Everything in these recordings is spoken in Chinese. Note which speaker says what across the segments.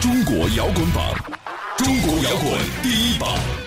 Speaker 1: 中国摇滚榜，中国摇滚第一榜。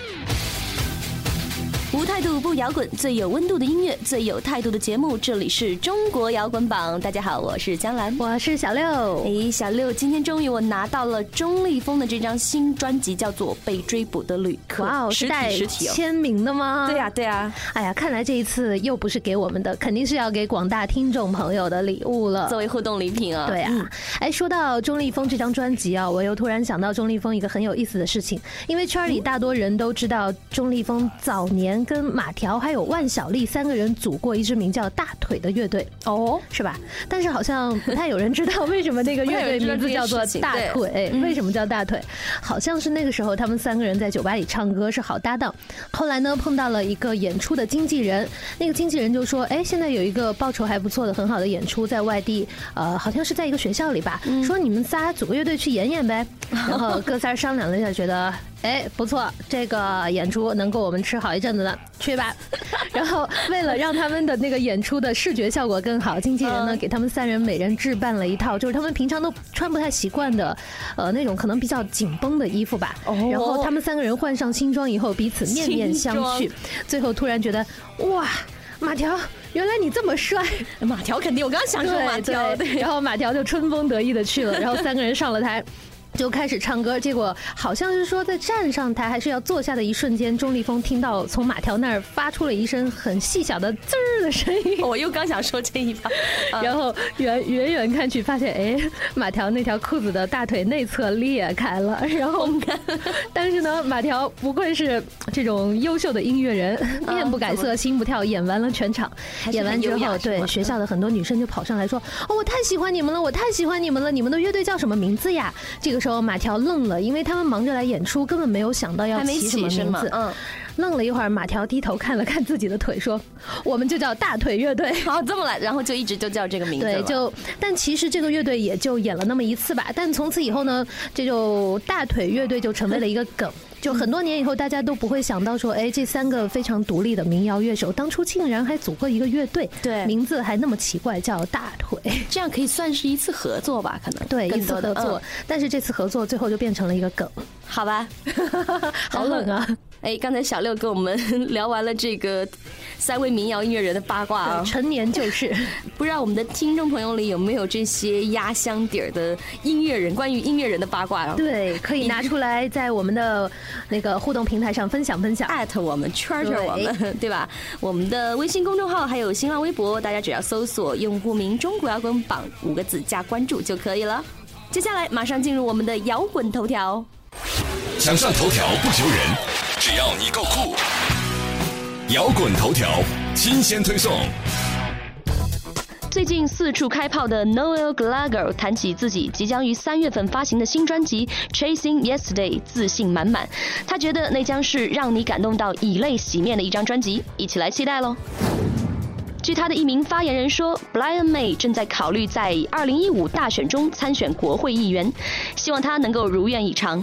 Speaker 2: 无态度不摇滚，最有温度的音乐，最有态度的节目。这里是中国摇滚榜，大家好，我是江兰，
Speaker 3: 我是小六。
Speaker 2: 哎，小六，今天终于我拿到了钟立风的这张新专辑，叫做《被追捕的旅客》。
Speaker 3: 哇哦，
Speaker 2: 实体实体
Speaker 3: 签名的吗？
Speaker 2: 对呀对呀。
Speaker 3: 哎呀，看来这一次又不是给我们的，肯定是要给广大听众朋友的礼物了，
Speaker 2: 作为互动礼品啊。
Speaker 3: 对啊。哎，说到钟立风这张专辑啊，我又突然想到钟立风一个很有意思的事情，因为圈里大多人都知道钟立风早年跟马条。还有万晓利三个人组过一支名叫大腿的乐队哦，是吧？但是好像不太有人知道为什么那个乐队名字叫做大腿，为什么叫大腿？好像是那个时候他们三个人在酒吧里唱歌是好搭档，后来呢碰到了一个演出的经纪人，那个经纪人就说：“哎，现在有一个报酬还不错的很好的演出在外地，呃，好像是在一个学校里吧，说你们仨组个乐队去演演呗。”然后哥仨商量了一下，觉得。哎，不错，这个演出能够我们吃好一阵子呢，去吧。然后为了让他们的那个演出的视觉效果更好，经纪人呢给他们三人每人置办了一套，就是他们平常都穿不太习惯的，呃，那种可能比较紧绷的衣服吧。然后他们三个人换上新装以后，彼此面面相觑。最后突然觉得，哇，马条，原来你这么帅！
Speaker 2: 马条肯定，我刚刚想说马条，
Speaker 3: 对。然后马条就春风得意的去了，然后三个人上了台。就开始唱歌，结果好像是说在站上台还是要坐下的一瞬间，钟立风听到从马条那儿发出了一声很细小的滋儿的声音。
Speaker 2: 我又刚想说这一把，
Speaker 3: 然后远远远看去，发现哎，马条那条裤子的大腿内侧裂开了。然后，但是呢，马条不愧是这种优秀的音乐人，面不改色心不跳，演完了全场。演完之后，对学校的很多女生就跑上来说：“哦，我太喜欢你们了，我太喜欢你们了，你们的乐队叫什么名字呀？”这个时候。马条愣了，因为他们忙着来演出，根本没有想到要起什么名字。嗯，愣了一会儿，马条低头看了看自己的腿，说：“我们就叫大腿乐队。”
Speaker 2: 哦，这么来，然后就一直就叫这个名字。
Speaker 3: 对，就但其实这个乐队也就演了那么一次吧。但从此以后呢，这就大腿乐队就成为了一个梗。就很多年以后，大家都不会想到说，哎，这三个非常独立的民谣乐手，当初竟然还组过一个乐队，
Speaker 2: 对，
Speaker 3: 名字还那么奇怪，叫大腿。
Speaker 2: 这样可以算是一次合作吧？可能
Speaker 3: 对，一次合作。但是这次合作最后就变成了一个梗，
Speaker 2: 好吧？
Speaker 3: 好冷啊！
Speaker 2: 哎，刚才小六跟我们 聊完了这个三位民谣音乐人的八卦啊，
Speaker 3: 陈年旧事。
Speaker 2: 不知道我们的听众朋友里有没有这些压箱底儿的音乐人，关于音乐人的八卦啊？
Speaker 3: 对，可以拿出来在我们的那个互动平台上分享分享，
Speaker 2: 艾特我们，圈圈我们，对吧？我们的微信公众号还有新浪微博，大家只要搜索用户名“中国摇滚榜”五个字加关注就可以了。接下来马上进入我们的摇滚头条。
Speaker 1: 想上头条不求人。只要你够酷，摇滚头条新鲜推送。
Speaker 2: 最近四处开炮的 Noel Gallagher 谈起自己即将于三月份发行的新专辑《Chasing Yesterday》，自信满满。他觉得那将是让你感动到以泪洗面的一张专辑，一起来期待喽。据他的一名发言人说，Brian May 正在考虑在2015大选中参选国会议员，希望他能够如愿以偿。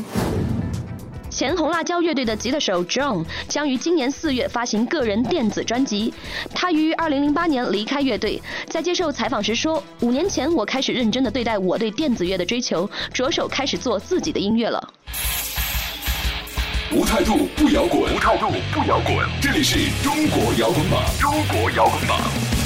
Speaker 2: 前红辣椒乐队的吉他手 John 将于今年四月发行个人电子专辑。他于二零零八年离开乐队，在接受采访时说：“五年前我开始认真的对待我对电子乐的追求，着手开始做自己的音乐了。”
Speaker 1: 无态度不摇滚，无态度不摇滚。这里是中国摇滚榜，中国摇滚榜。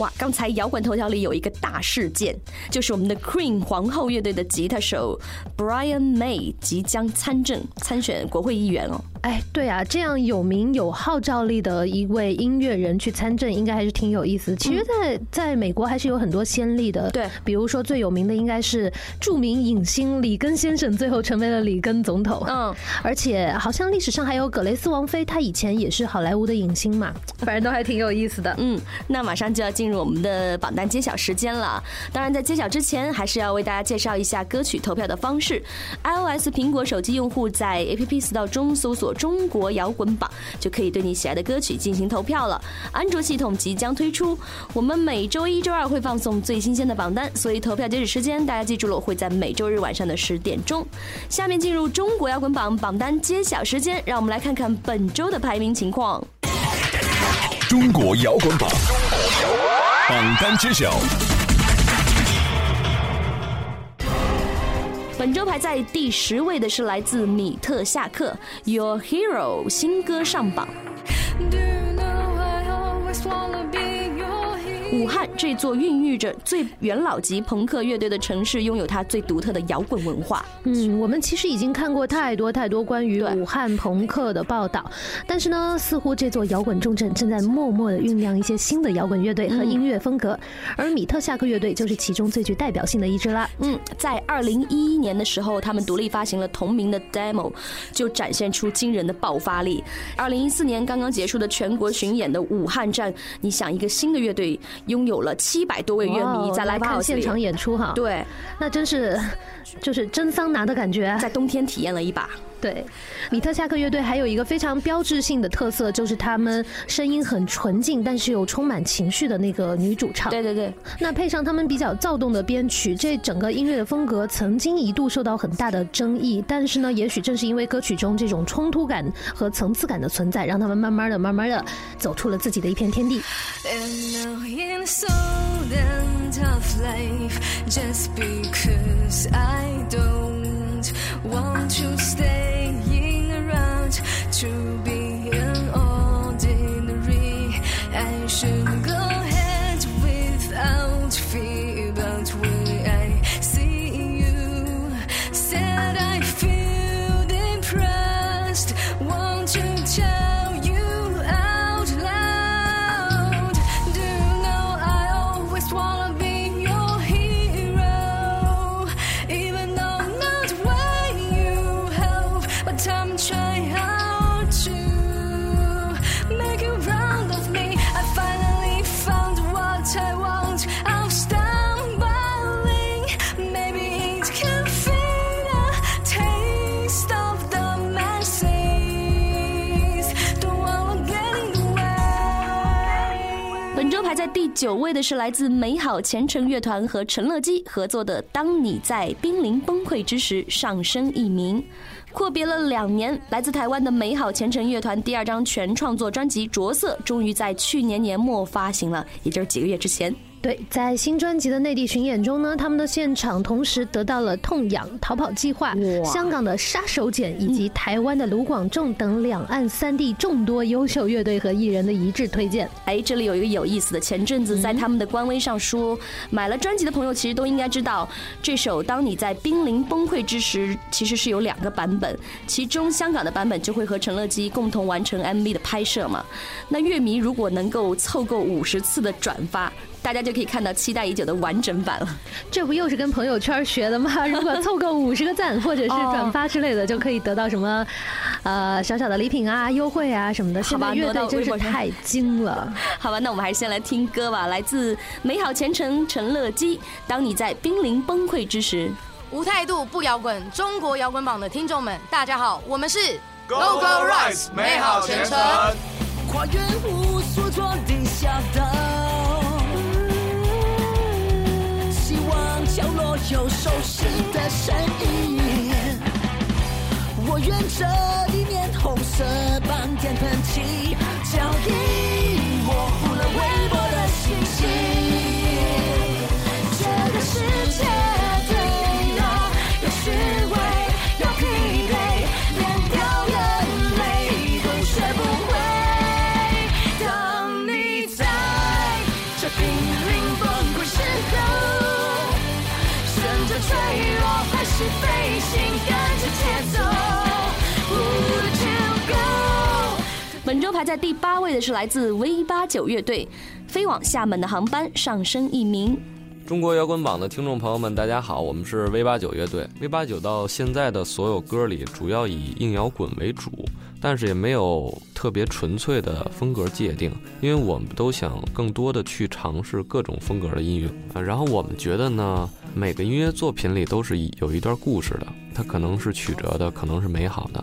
Speaker 2: 哇！刚才摇滚头条里有一个大事件，就是我们的 Queen 皇后乐队的吉他手 Brian May 即将参政参选国会议员哦。
Speaker 3: 哎，对啊，这样有名有号召力的一位音乐人去参政，应该还是挺有意思。其实，在在美国还是有很多先例的。
Speaker 2: 对，
Speaker 3: 比如说最有名的应该是著名影星里根先生，最后成为了里根总统。嗯，而且好像历史上还有葛雷斯王妃，她以前也是好莱坞的影星嘛，反正都还挺有意思的。
Speaker 2: 嗯，那马上就要进入我们的榜单揭晓时间了。当然，在揭晓之前，还是要为大家介绍一下歌曲投票的方式。iOS 苹果手机用户在 App Store 中搜索。中国摇滚榜就可以对你喜爱的歌曲进行投票了。安卓系统即将推出，我们每周一、周二会放送最新鲜的榜单，所以投票截止时间大家记住了，会在每周日晚上的十点钟。下面进入中国摇滚榜榜单揭晓时间，让我们来看看本周的排名情况。
Speaker 1: 中国摇滚榜榜单揭晓。
Speaker 2: 本周排在第十位的是来自米特夏克《Your Hero》新歌上榜。武汉这座孕育着最元老级朋克乐队的城市，拥有它最独特的摇滚文化。
Speaker 3: 嗯，我们其实已经看过太多太多关于武汉朋克的报道，但是呢，似乎这座摇滚重镇正在默默的酝酿一些新的摇滚乐队和音乐风格，而米特夏克乐队就是其中最具代表性的一支啦。
Speaker 2: 嗯，在二零一一年的时候，他们独立发行了同名的 demo，就展现出惊人的爆发力。二零一四年刚刚结束的全国巡演的武汉站，你想一个新的乐队。拥有了七百多位乐迷在
Speaker 3: 来看现场演出哈，
Speaker 2: 对，
Speaker 3: 那真是就是真桑拿的感觉，
Speaker 2: 在冬天体验了一把。
Speaker 3: 对，米特夏克乐队还有一个非常标志性的特色，就是他们声音很纯净，但是又充满情绪的那个女主唱。
Speaker 2: 对对对，
Speaker 3: 那配上他们比较躁动的编曲，这整个音乐的风格曾经一度受到很大的争议。但是呢，也许正是因为歌曲中这种冲突感和层次感的存在，让他们慢慢的、慢慢的走出了自己的一片天地。Want to staying around to be an ordinary. I should
Speaker 2: 九位的是来自美好前程乐团和陈乐基合作的《当你在濒临崩溃之时》上升一名。阔别了两年，来自台湾的美好前程乐团第二张全创作专辑《着色》终于在去年年末发行了，也就是几个月之前。
Speaker 3: 对，在新专辑的内地巡演中呢，他们的现场同时得到了痛痒、逃跑计划、香港的杀手锏以及台湾的卢广仲等两岸三地众多优秀乐队和艺人的一致推荐。
Speaker 2: 哎，这里有一个有意思的，前阵子在他们的官微上说，买了专辑的朋友其实都应该知道，这首《当你在濒临崩溃之时》其实是有两个版本，其中香港的版本就会和陈乐基共同完成 MV 的拍摄嘛。那乐迷如果能够凑够五十次的转发。大家就可以看到期待已久的完整版了，
Speaker 3: 这不又是跟朋友圈学的吗？如果凑够五十个赞或者是转发之类的，就可以得到什么，呃，小小的礼品啊、优惠啊什么的。
Speaker 2: 好吧，
Speaker 3: 乐队真是太精了。
Speaker 2: 好吧，那我们还是先来听歌吧，来自美好前程陈乐基。当你在濒临崩溃之时，
Speaker 4: 无态度不摇滚，中国摇滚榜的听众们，大家好，我们是
Speaker 5: Go Go Rise 美好前程。
Speaker 6: 跨越无所着地下道，有熟悉的身影。我愿这一面红色斑点喷漆，脚印模糊了微薄的信息。这个世界
Speaker 2: 排在第八位的是来自 V 八九乐队，飞往厦门的航班上升一名。
Speaker 7: 中国摇滚榜的听众朋友们，大家好，我们是 V 八九乐队。V 八九到现在的所有歌里，主要以硬摇滚为主，但是也没有特别纯粹的风格界定，因为我们都想更多的去尝试各种风格的音乐啊。然后我们觉得呢，每个音乐作品里都是有一段故事的，它可能是曲折的，可能是美好的。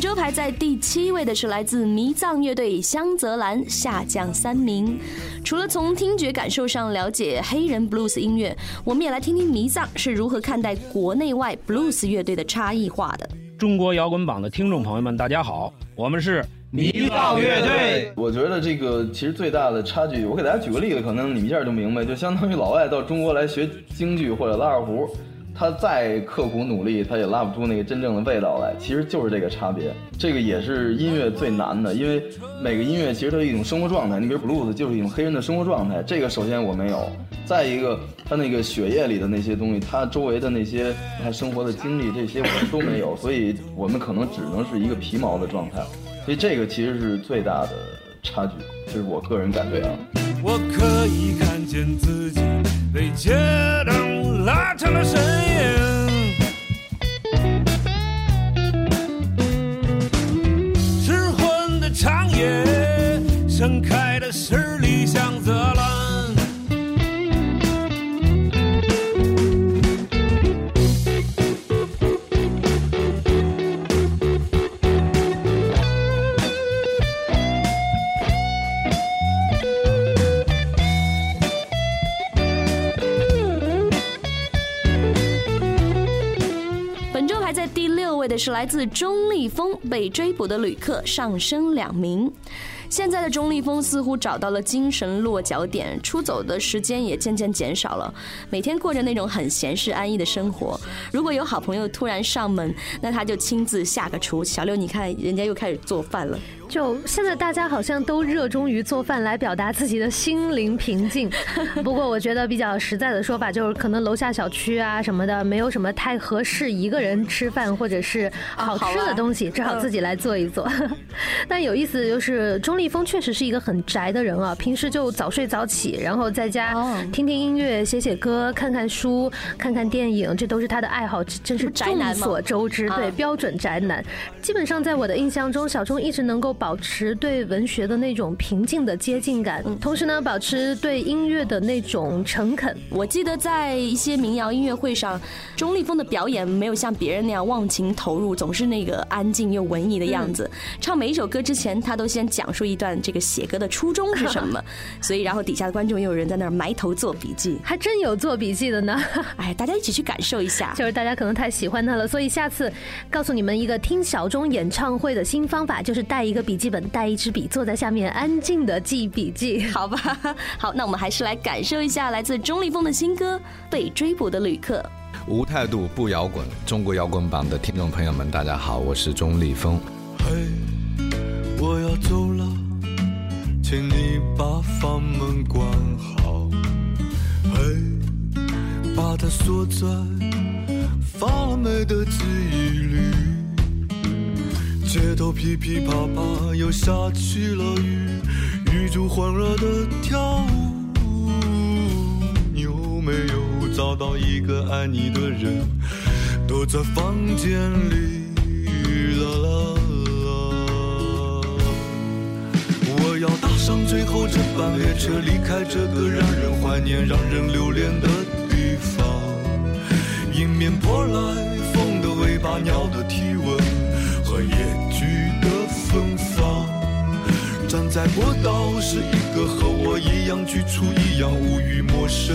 Speaker 2: 本周排在第七位的是来自迷藏乐队香泽兰，下降三名。除了从听觉感受上了解黑人 blues 音乐，我们也来听听迷藏是如何看待国内外 blues 乐队的差异化的。
Speaker 8: 中国摇滚榜的听众朋友们，大家好，我们是
Speaker 9: 迷藏乐队。我觉得这个其实最大的差距，我给大家举个例子，可能你们一下就明白，就相当于老外到中国来学京剧或者拉二胡，他再刻苦努力，他也拉不出那个真正的味道来。其实就是这个差别，这个也是音乐最难的，因为每个音乐其实都是一种生活状态。你比如 blues 就是一种黑人的生活状态，这个首先我没有。再一个，他那个血液里的那些东西，他周围的那些他生活的经历，这些我们都没有，所以我们可能只能是一个皮毛的状态。所以这个其实是最大的差距，这是我个人感觉啊。
Speaker 5: 我可以看见自己被街灯成了
Speaker 2: 神是来自钟立风，被追捕的旅客上升两名。现在的钟立风似乎找到了精神落脚点，出走的时间也渐渐减少了，每天过着那种很闲适安逸的生活。如果有好朋友突然上门，那他就亲自下个厨。小六，你看人家又开始做饭了。
Speaker 3: 就现在大家好像都热衷于做饭来表达自己的心灵平静。不过我觉得比较实在的说法就是，可能楼下小区啊什么的，没有什么太合适一个人吃饭或者是好吃的东西，只好自己来做一做。但有意思的就是，钟立风确实是一个很宅的人啊，平时就早睡早起，然后在家听听音乐、写写歌、看看书、看看电影，这都是他的爱好，真是 众所周知。对，
Speaker 2: 啊
Speaker 3: 标准宅男。基本上在我的印象中，小钟一直能够保持对文学的那种平静的接近感，同时呢，保持对音乐的那种诚恳。
Speaker 2: 我记得在一些民谣音乐会上，钟立风的表演没有像别人那样忘情投入，总是那个安静又文艺的样子。唱每一首歌之前，他都先讲述一段这个写歌的初衷是什么，所以然后底下的观众又有人在那儿埋头做笔记，
Speaker 3: 还真有做笔记的呢。
Speaker 2: 哎，大家一起去感受一下。
Speaker 3: 就是大家可能太喜欢他了，所以下次告诉你们一个听小钟演唱会的新方法，就是带一个笔记本，带一支笔，坐在下面安静的记笔记。
Speaker 2: 好吧，好，那我们还是来感受一下来自钟立风的新歌《被追捕的旅客》。
Speaker 10: 无态度不摇滚，中国摇滚榜的听众朋友们，大家好，我是钟立风。
Speaker 5: 嘿，我要走了，请你把房门关好。嘿，把它锁在发霉的记忆里。街头噼噼啪啪又下起了雨，雨珠欢乐的跳舞。你有没有找到一个爱你的人？躲在房间里。啦啦啦！我要搭上最后这班列车，离开这个让人怀念、让人留恋的地方。迎面扑来风的尾巴、鸟的体温站在过道是一个和我一样局促、一样无语、陌生。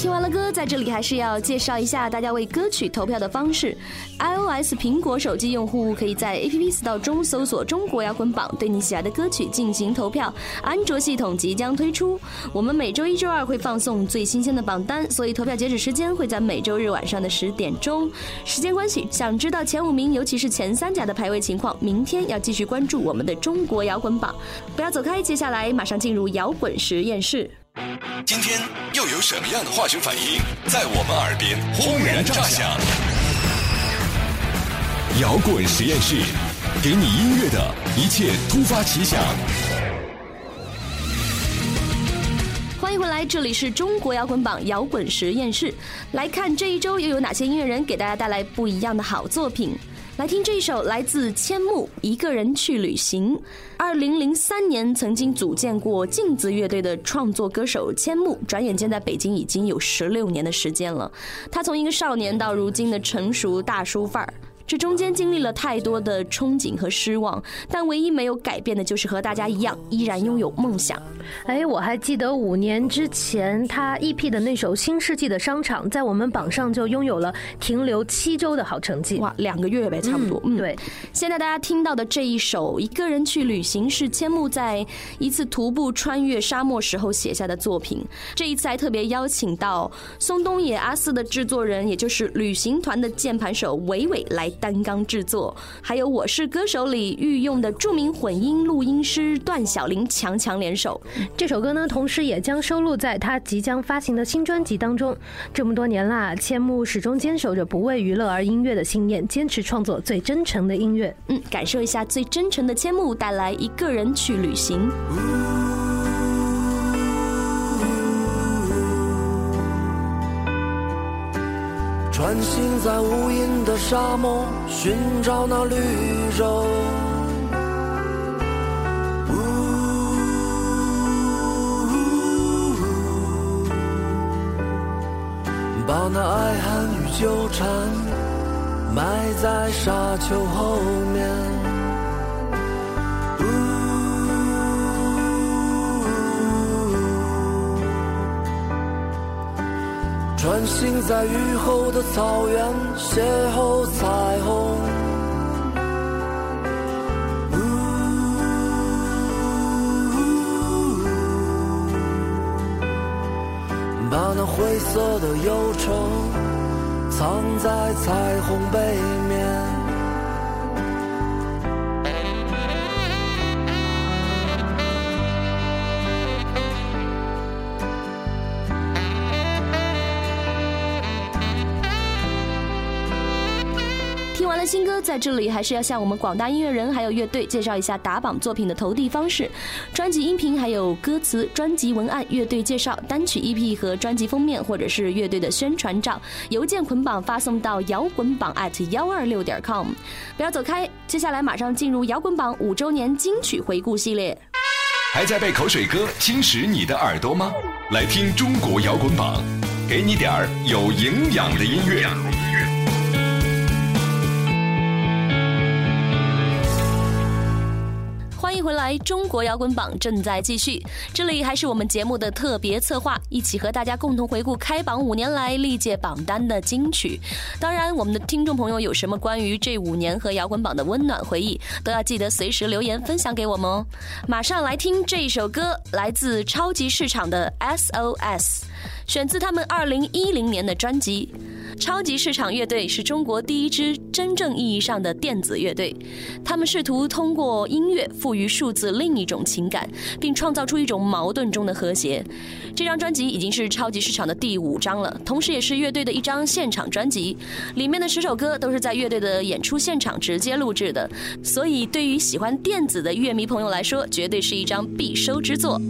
Speaker 2: 听完了歌，在这里还是要介绍一下大家为歌曲投票的方式。iOS 苹果手机用户可以在 App Store 中搜索“中国摇滚榜”，对你喜爱的歌曲进行投票。安卓系统即将推出，我们每周一、周二会放送最新鲜的榜单，所以投票截止时间会在每周日晚上的十点钟。时间关系，想知道前五名，尤其是前三甲的排位情况，明天要继续关注我们的中国摇滚榜。不要走开，接下来马上进入摇滚实验室。
Speaker 1: 今天又有什么样的化学反应在我们耳边轰然炸响？摇滚实验室，给你音乐的一切突发奇想。
Speaker 2: 欢迎回来，这里是中国摇滚榜摇滚实验室。来看这一周又有哪些音乐人给大家带来不一样的好作品。来听这一首来自千木《一个人去旅行》。二零零三年曾经组建过镜子乐队的创作歌手千木，转眼间在北京已经有十六年的时间了。他从一个少年到如今的成熟大叔范儿。这中间经历了太多的憧憬和失望，但唯一没有改变的就是和大家一样，依然拥有梦想。
Speaker 3: 哎，我还记得五年之前他 EP 的那首《新世纪的商场》，在我们榜上就拥有了停留七周的好成绩。
Speaker 2: 哇，两个月呗，差不多。
Speaker 3: 嗯，对。
Speaker 2: 现在大家听到的这一首《一个人去旅行》是千木在一次徒步穿越沙漠时候写下的作品。这一次还特别邀请到松东野阿四的制作人，也就是旅行团的键盘手伟伟来。担纲制作，还有《我是歌手》里御用的著名混音录音师段小林强强联手。
Speaker 3: 这首歌呢，同时也将收录在他即将发行的新专辑当中。这么多年啦，千木始终坚守着不为娱乐而音乐的信念，坚持创作最真诚的音乐。
Speaker 2: 嗯，感受一下最真诚的千木带来一个人去旅行。
Speaker 11: 穿行在无垠的沙漠，寻找那绿洲。把那爱恨与纠缠埋在沙丘后面。穿行在雨后的草原，邂逅彩虹。把那灰色的忧愁藏在彩虹背面。
Speaker 2: 在这里还是要向我们广大音乐人还有乐队介绍一下打榜作品的投递方式：专辑音频、还有歌词、专辑文案、乐队介绍、单曲 EP 和专辑封面，或者是乐队的宣传照，邮件捆绑发送到摇滚榜 at 幺二六点 com。不要走开，接下来马上进入摇滚榜五周年金曲回顾系列。
Speaker 1: 还在被口水歌侵蚀你的耳朵吗？来听中国摇滚榜，给你点儿有营养的音乐。
Speaker 2: 回来，中国摇滚榜正在继续。这里还是我们节目的特别策划，一起和大家共同回顾开榜五年来历届榜单的金曲。当然，我们的听众朋友有什么关于这五年和摇滚榜的温暖回忆，都要记得随时留言分享给我们哦。马上来听这首歌，来自超级市场的 SOS，选自他们二零一零年的专辑。超级市场乐队是中国第一支真正意义上的电子乐队，他们试图通过音乐赋予数字另一种情感，并创造出一种矛盾中的和谐。这张专辑已经是超级市场的第五张了，同时也是乐队的一张现场专辑，里面的十首歌都是在乐队的演出现场直接录制的，所以对于喜欢电子的乐迷朋友来说，绝对是一张必收之作。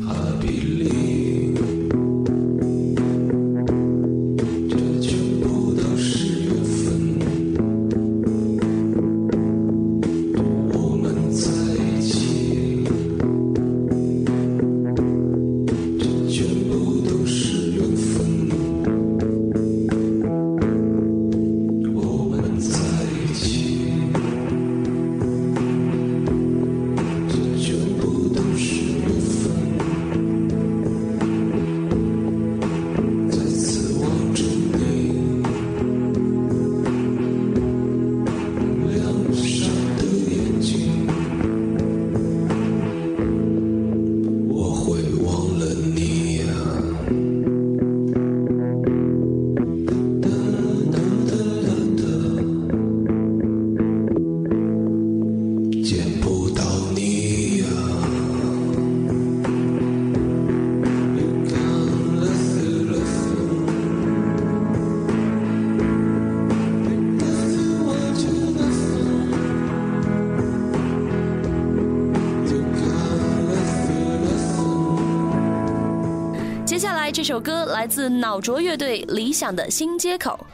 Speaker 2: 这首歌来自脑浊乐队《理想的新街口》。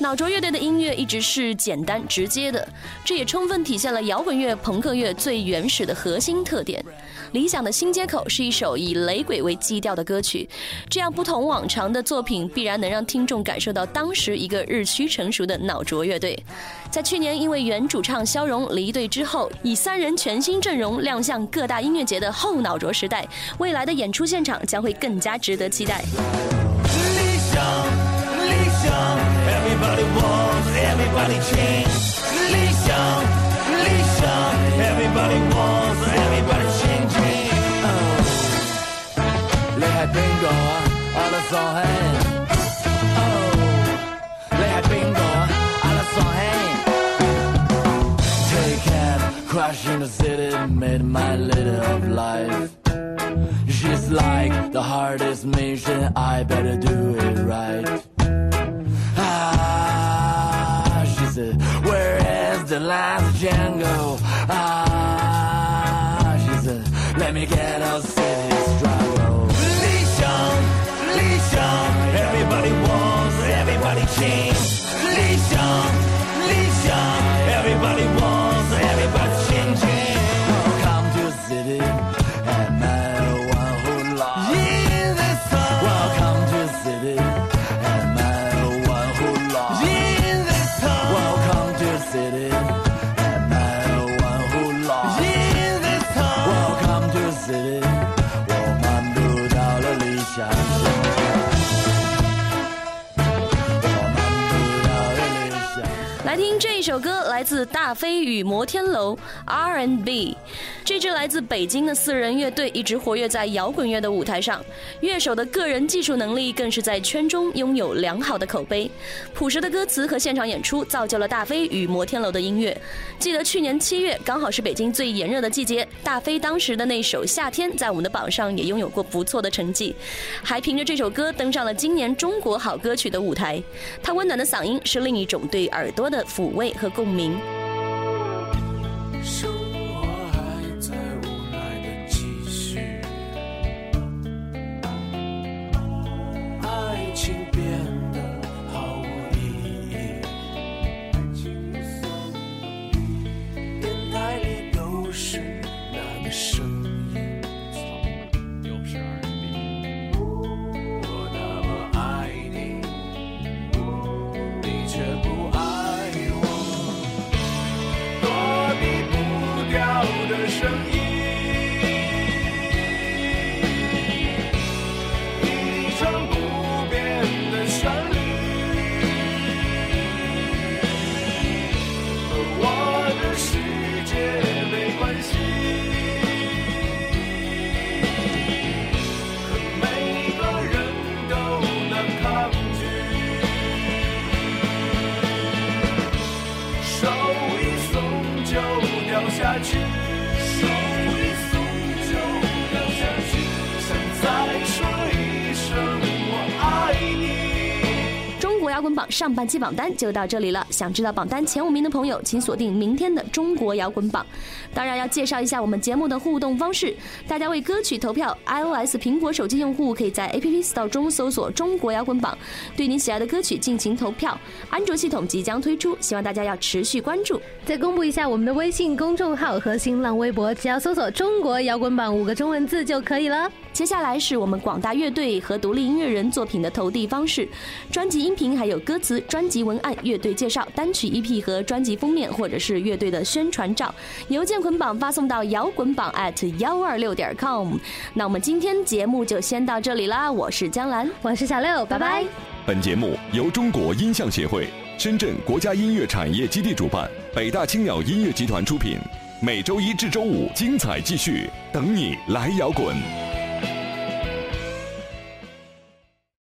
Speaker 2: 脑浊乐队的音乐一直是简单直接的，这也充分体现了摇滚乐、朋克乐最原始的核心特点。理想的新街口是一首以雷鬼为基调的歌曲，这样不同往常的作品必然能让听众感受到当时一个日趋成熟的脑浊乐队。在去年因为原主唱肖荣离队之后，以三人全新阵容亮相各大音乐节的后脑浊时代，未来的演出现场将会更加值得期待。
Speaker 11: ，Everybody wants, everybody change。理想，理想，Everybody wants, everybody changing。你系边个啊？我哋傻閪。你系边个啊？我哋傻閪。Take cab, crash in the city, made my little of life. She's like the hardest mission, I better do it right. Lisa. Where is the last Django? Ah, she said, let me get a city struggle. Legion, Legion, everybody wants, everybody changed. Legion, Legion, everybody wants.
Speaker 2: 大飞与摩天楼 R&B。这支来自北京的四人乐队一直活跃在摇滚乐的舞台上，乐手的个人技术能力更是在圈中拥有良好的口碑。朴实的歌词和现场演出造就了大飞与摩天楼的音乐。记得去年七月，刚好是北京最炎热的季节，大飞当时的那首《夏天》在我们的榜上也拥有过不错的成绩，还凭着这首歌登上了今年中国好歌曲的舞台。他温暖的嗓音是另一种对耳朵的抚慰和共鸣。上半期榜单就到这里了。想知道榜单前五名的朋友，请锁定明天的中国摇滚榜。当然要介绍一下我们节目的互动方式，大家为歌曲投票。iOS 苹果手机用户可以在 App Store 中搜索“中国摇滚榜”，对你喜爱的歌曲进行投票。安卓系统即将推出，希望大家要持续关注。
Speaker 3: 再公布一下我们的微信公众号和新浪微博，只要搜索“中国摇滚榜”五个中文字就可以了。
Speaker 2: 接下来是我们广大乐队和独立音乐人作品的投递方式：专辑音频、还有歌词、专辑文案、乐队介绍、单曲 EP 和专辑封面，或者是乐队的宣传照，邮件捆绑发送到摇滚榜 at 幺二六点 com。那我们今天节目就先到这里啦，我是江兰，
Speaker 3: 我是小六，拜拜。
Speaker 1: 本节目由中国音像协会、深圳国家音乐产业基地主办，北大青鸟音乐集团出品。每周一至周五精彩继续，等你来摇滚。